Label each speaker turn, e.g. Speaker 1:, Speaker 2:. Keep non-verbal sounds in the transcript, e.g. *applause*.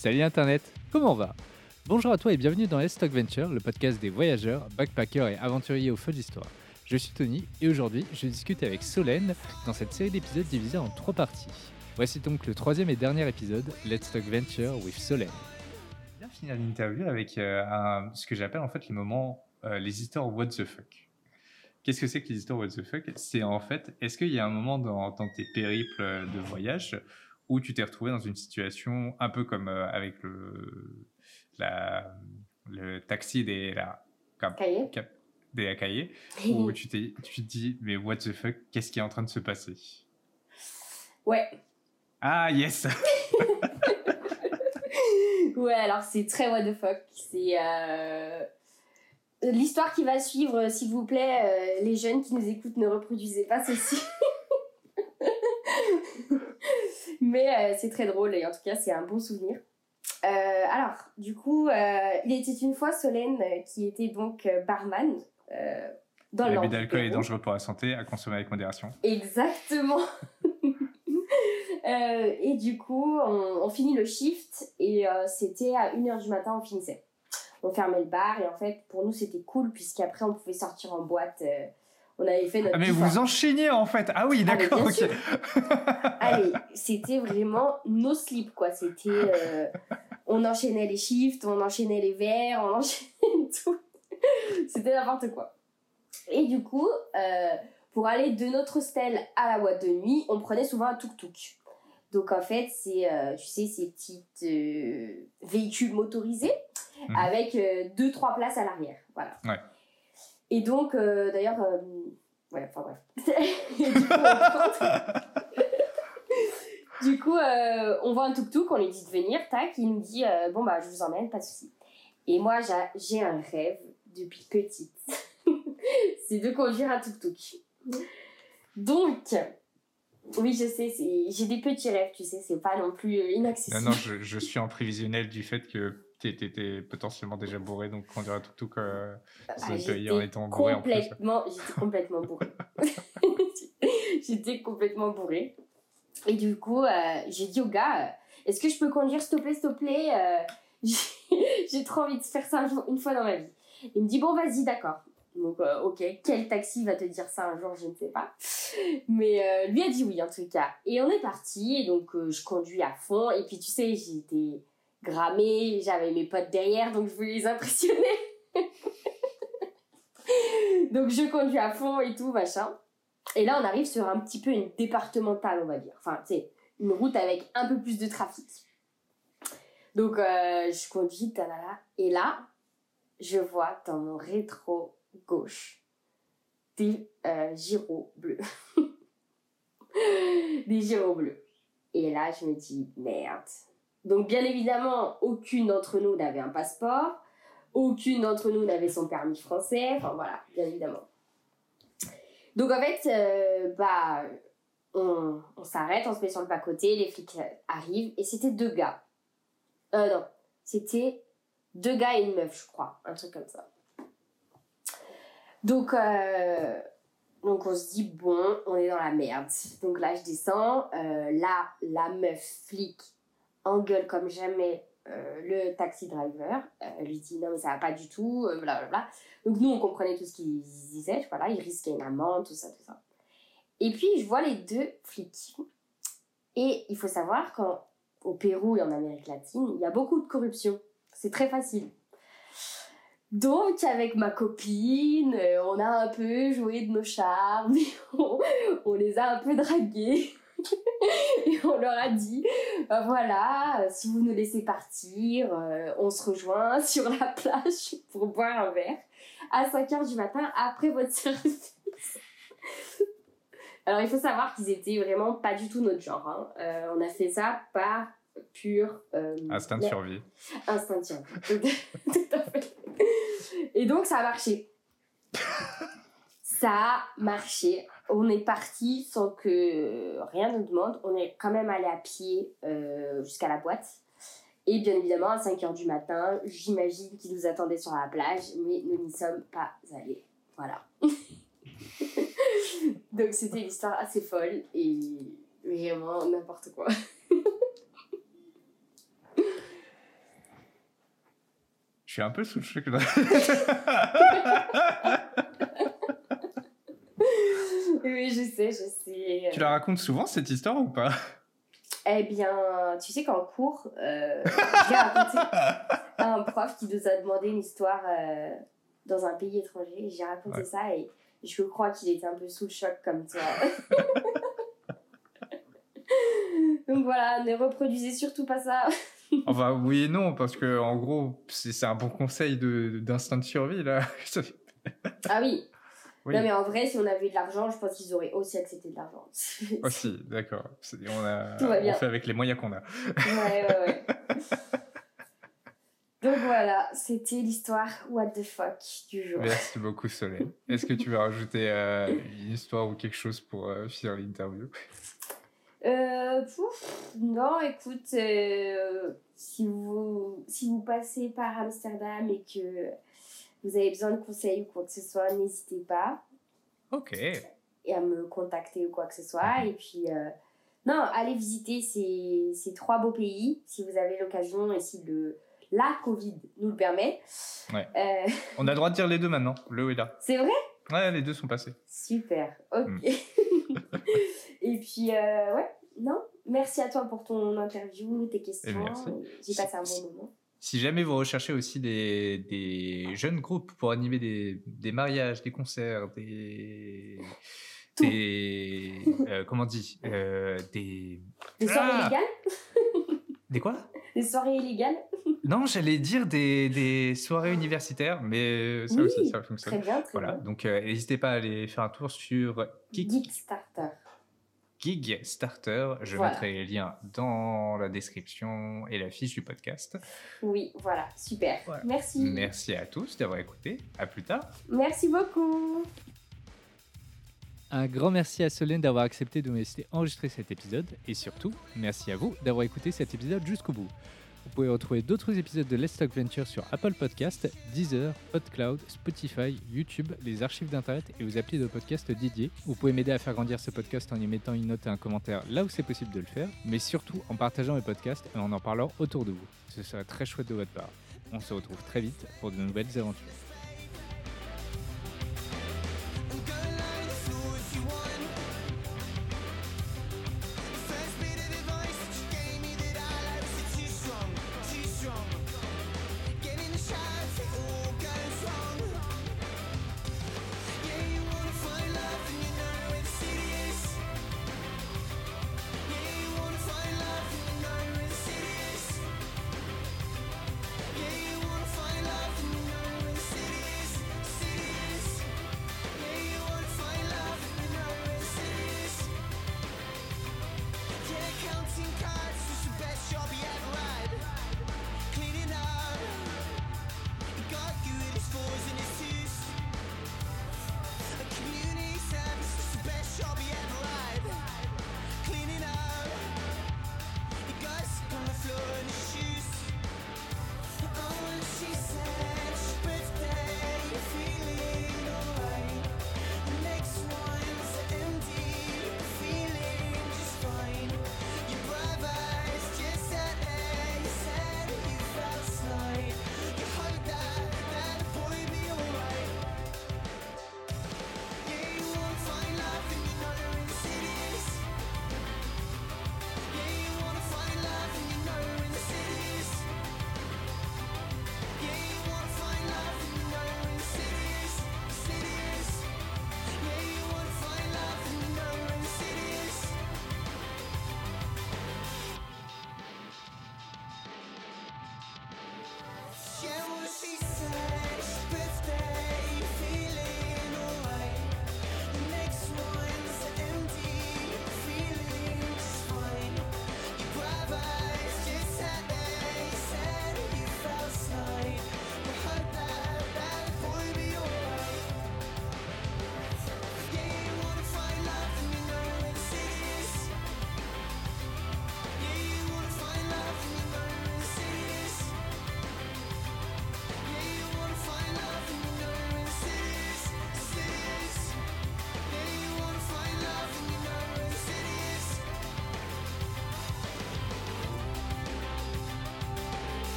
Speaker 1: Salut Internet, comment va? Bonjour à toi et bienvenue dans Let's Talk Venture, le podcast des voyageurs, backpackers et aventuriers au feu d'histoire. Je suis Tony et aujourd'hui je discute avec Solène dans cette série d'épisodes divisée en trois parties. Voici donc le troisième et dernier épisode, Let's Talk Venture with Solène.
Speaker 2: Bien finir l'interview avec euh, ce que j'appelle en fait les moments, euh, les histoires what the fuck. Qu'est-ce que c'est que les histoires what the fuck? C'est en fait, est-ce qu'il y a un moment dans tes périples de voyage où tu t'es retrouvé dans une situation un peu comme euh, avec le, la, le taxi des, la, cap-
Speaker 3: Cahier.
Speaker 2: cap- des Akaye, *laughs* où tu, t'es, tu te dis mais what the fuck, qu'est-ce qui est en train de se passer?
Speaker 3: Ouais.
Speaker 2: Ah yes *laughs*
Speaker 3: Ouais, alors c'est très what the fuck. C'est euh, l'histoire qui va suivre, euh, s'il vous plaît, euh, les jeunes qui nous écoutent, ne reproduisez pas ceci. *laughs* Mais euh, c'est très drôle et en tout cas, c'est un bon souvenir. Euh, alors, du coup, euh, il était une fois Solène qui était donc barman dans le
Speaker 2: L'abus d'alcool est dangereux pour la santé, à consommer avec modération.
Speaker 3: Exactement. *laughs* Euh, et du coup, on, on finit le shift et euh, c'était à 1h du matin, on finissait. On fermait le bar et en fait, pour nous, c'était cool puisqu'après, on pouvait sortir en boîte. euh, on avait fait notre
Speaker 2: Ah mais vous
Speaker 3: soir.
Speaker 2: enchaîniez en fait Ah oui,
Speaker 3: Ah,
Speaker 2: d'accord. *laughs*
Speaker 3: Allez, c'était vraiment no sleep quoi. C'était. euh, on enchaînait les shifts, on enchaînait les verres, on *laughs* enchaînait tout. C'était n'importe quoi. Et du coup, euh, pour aller de notre hostel à la boîte de nuit, on prenait souvent un tuk-tuk. Donc en fait, c'est, euh, tu sais, ces petits euh, véhicules motorisés
Speaker 2: Mhm.
Speaker 3: avec euh, deux, trois places à l'arrière. Voilà.
Speaker 2: Ouais.
Speaker 3: Et donc, euh, d'ailleurs, euh, ouais, enfin bref. *laughs* Du coup, on *laughs* du coup, euh, on voit un tuk-tuk, on lui dit de venir, tac, il nous dit bon bah je vous emmène, pas de souci. Et moi j'a- j'ai un rêve depuis petite, *laughs* c'est de conduire un tuk-tuk. Donc, oui je sais, j'ai des petits rêves, tu sais, c'est pas non plus euh,
Speaker 2: Non,
Speaker 3: inaccessible.
Speaker 2: non, je, *laughs* je suis en prévisionnel du fait que t'étais potentiellement déjà bourré, donc conduire un tuk-tuk, euh,
Speaker 3: Ah,
Speaker 2: ça peut y
Speaker 3: j'étais
Speaker 2: en étant bourré
Speaker 3: complètement, j'étais complètement bourrée. *laughs* j'étais complètement bourrée. Et du coup, euh, j'ai dit au gars, euh, est-ce que je peux conduire, s'il te plaît, s'il te plaît euh, *laughs* j'ai- trop envie de faire ça un jour- une fois dans ma vie. Il me dit, bon, vas-y, d'accord. Donc, euh, ok, quel taxi va te dire ça un jour, je ne sais pas. Mais euh, lui a dit oui, en tout cas. Et on est parti, donc euh, je conduis à fond. Et puis, tu sais, j'étais grammée, j'avais mes potes derrière, donc je voulais les impressionner. *laughs* Donc je conduis à fond et tout, machin. Et là, on arrive sur un petit peu une départementale, on va dire. Enfin, tu sais, une route avec un peu plus de trafic. Donc je conduis. Et là, je vois dans mon rétro gauche des euh, gyros bleus. *laughs* des gyros bleus. Et là, je me dis, merde. Donc bien évidemment, aucune d'entre nous n'avait un passeport. Aucune d'entre nous n'avait son permis français. Enfin voilà, bien évidemment. Donc en fait, euh, bah, on, on s'arrête, on se met sur le bas-côté, les flics arrivent, et c'était deux gars. Euh, non, c'était deux gars et une meuf, je crois, un truc comme ça. Donc, euh, donc on se dit, bon, on est dans la merde. Donc là, je descends, euh, là, la meuf flic engueule comme jamais euh, le taxi driver, elle lui dit non mais ça va pas du tout, blablabla. Donc nous on comprenait tout ce qu'il disait, voilà, il risquait une amende, tout ça, tout ça. Et puis je vois les deux flics. Et il faut savoir qu'au Pérou et en Amérique latine, il y a beaucoup de corruption. C'est très facile. Donc avec ma copine, euh, on a un peu joué de nos charmes, on, *laughs* on les a un peu dragués. *laughs* et on leur a dit euh, voilà, si vous nous laissez partir, euh, on se rejoint *laughs* sur la plage pour boire un verre à 5h du matin après votre service. Alors il faut savoir qu'ils étaient vraiment pas du tout notre genre. hein. Euh, on a fait ça par pur euh,
Speaker 2: Instinct de survie.
Speaker 3: instinct de survie. Tout à fait. Et donc ça a marché. Ça a marché. On est parti sans que rien ne demande. On est quand même allé à pied euh, jusqu'à la boîte. Et bien évidemment, à 5h du matin, j'imagine qu'ils nous attendaient sur la plage, mais nous n'y sommes pas allés. Voilà. *laughs* Donc c'était une histoire assez folle et vraiment n'importe quoi.
Speaker 2: Je suis un peu sous le choc. *laughs*
Speaker 3: oui, je sais, je sais.
Speaker 2: tu la racontes souvent cette histoire ou pas?
Speaker 3: Eh bien, tu sais qu'en cours, euh, j'ai raconté à *laughs* un prof qui nous a demandé une histoire euh, dans un pays étranger. J'ai raconté
Speaker 2: Ouais.
Speaker 3: ça et je crois qu'il était un peu sous le choc comme toi. *laughs* Donc voilà, ne reproduisez surtout pas ça.
Speaker 2: Enfin, oui et non, parce que en gros, c'est un bon conseil d'instinct de, survie là.
Speaker 3: Ah oui.
Speaker 2: Oui.
Speaker 3: Non mais en vrai, si on avait de l'argent, je pense qu'ils auraient aussi accepté de l'argent. *laughs*
Speaker 2: Aussi, d'accord. On, a-
Speaker 3: Tout va
Speaker 2: on
Speaker 3: bien.
Speaker 2: fait avec les moyens qu'on a.
Speaker 3: Ouais, ouais, ouais. *laughs* Donc voilà, c'était l'histoire What the fuck du jour.
Speaker 2: Merci beaucoup, Solène. Est-ce que tu veux rajouter euh, une histoire ou quelque chose pour euh, finir l'interview?
Speaker 3: Euh, pouf, non, écoute, euh, si, vous, si vous passez par Amsterdam et que vous avez besoin de conseils ou quoi que ce soit, n'hésitez pas
Speaker 2: Ok.
Speaker 3: et à me contacter ou quoi que ce soit. Et puis, euh, non, allez visiter ces, ces trois beaux pays si vous avez l'occasion et si le, la Covid nous le permet.
Speaker 2: Ouais.
Speaker 3: Euh, *laughs*
Speaker 2: On a le droit de dire les deux maintenant, le ou là.
Speaker 3: c'est vrai?
Speaker 2: Ouais, les deux sont passés.
Speaker 3: Super, ok.
Speaker 2: Mm. *laughs*
Speaker 3: et puis, euh, ouais, non, merci à toi pour ton interview, tes questions.
Speaker 2: Et merci.
Speaker 3: J'ai passé un bon moment.
Speaker 2: Si jamais vous recherchez aussi des, des jeunes groupes pour animer des, des mariages, des concerts, des.
Speaker 3: Tout.
Speaker 2: Des. euh, comment on dit euh, Des.
Speaker 3: Des soirées
Speaker 2: Ah
Speaker 3: illégales *laughs*
Speaker 2: Des quoi?
Speaker 3: Des soirées illégales
Speaker 2: Non, j'allais dire des, des soirées universitaires, mais ça
Speaker 3: Oui,
Speaker 2: aussi, ça
Speaker 3: Très
Speaker 2: fonctionne.
Speaker 3: bien, très
Speaker 2: Voilà,
Speaker 3: bien.
Speaker 2: donc euh, n'hésitez pas à aller faire un tour sur Geek,
Speaker 3: Geekstarter.
Speaker 2: Gig Starter. Je
Speaker 3: Voilà.
Speaker 2: mettrai les liens dans la description et la fiche du podcast.
Speaker 3: Oui, voilà, super.
Speaker 2: Voilà.
Speaker 3: Merci.
Speaker 2: Merci à tous d'avoir écouté. À plus tard.
Speaker 3: Merci beaucoup.
Speaker 1: Un grand merci à Solène d'avoir accepté de me laisser enregistrer cet épisode et surtout, merci à vous d'avoir écouté cet épisode jusqu'au bout. Vous pouvez retrouver d'autres épisodes de Let's Talk Venture sur Apple Podcast, Deezer, PodCloud, Spotify, YouTube, les archives d'internet et vos applis de podcast dédiés. Vous pouvez m'aider à faire grandir ce podcast en y mettant une note et un commentaire là où c'est possible de le faire, mais surtout en partageant mes podcasts et en en parlant autour de vous. Ce serait très chouette de votre part. On se retrouve très vite pour de nouvelles aventures.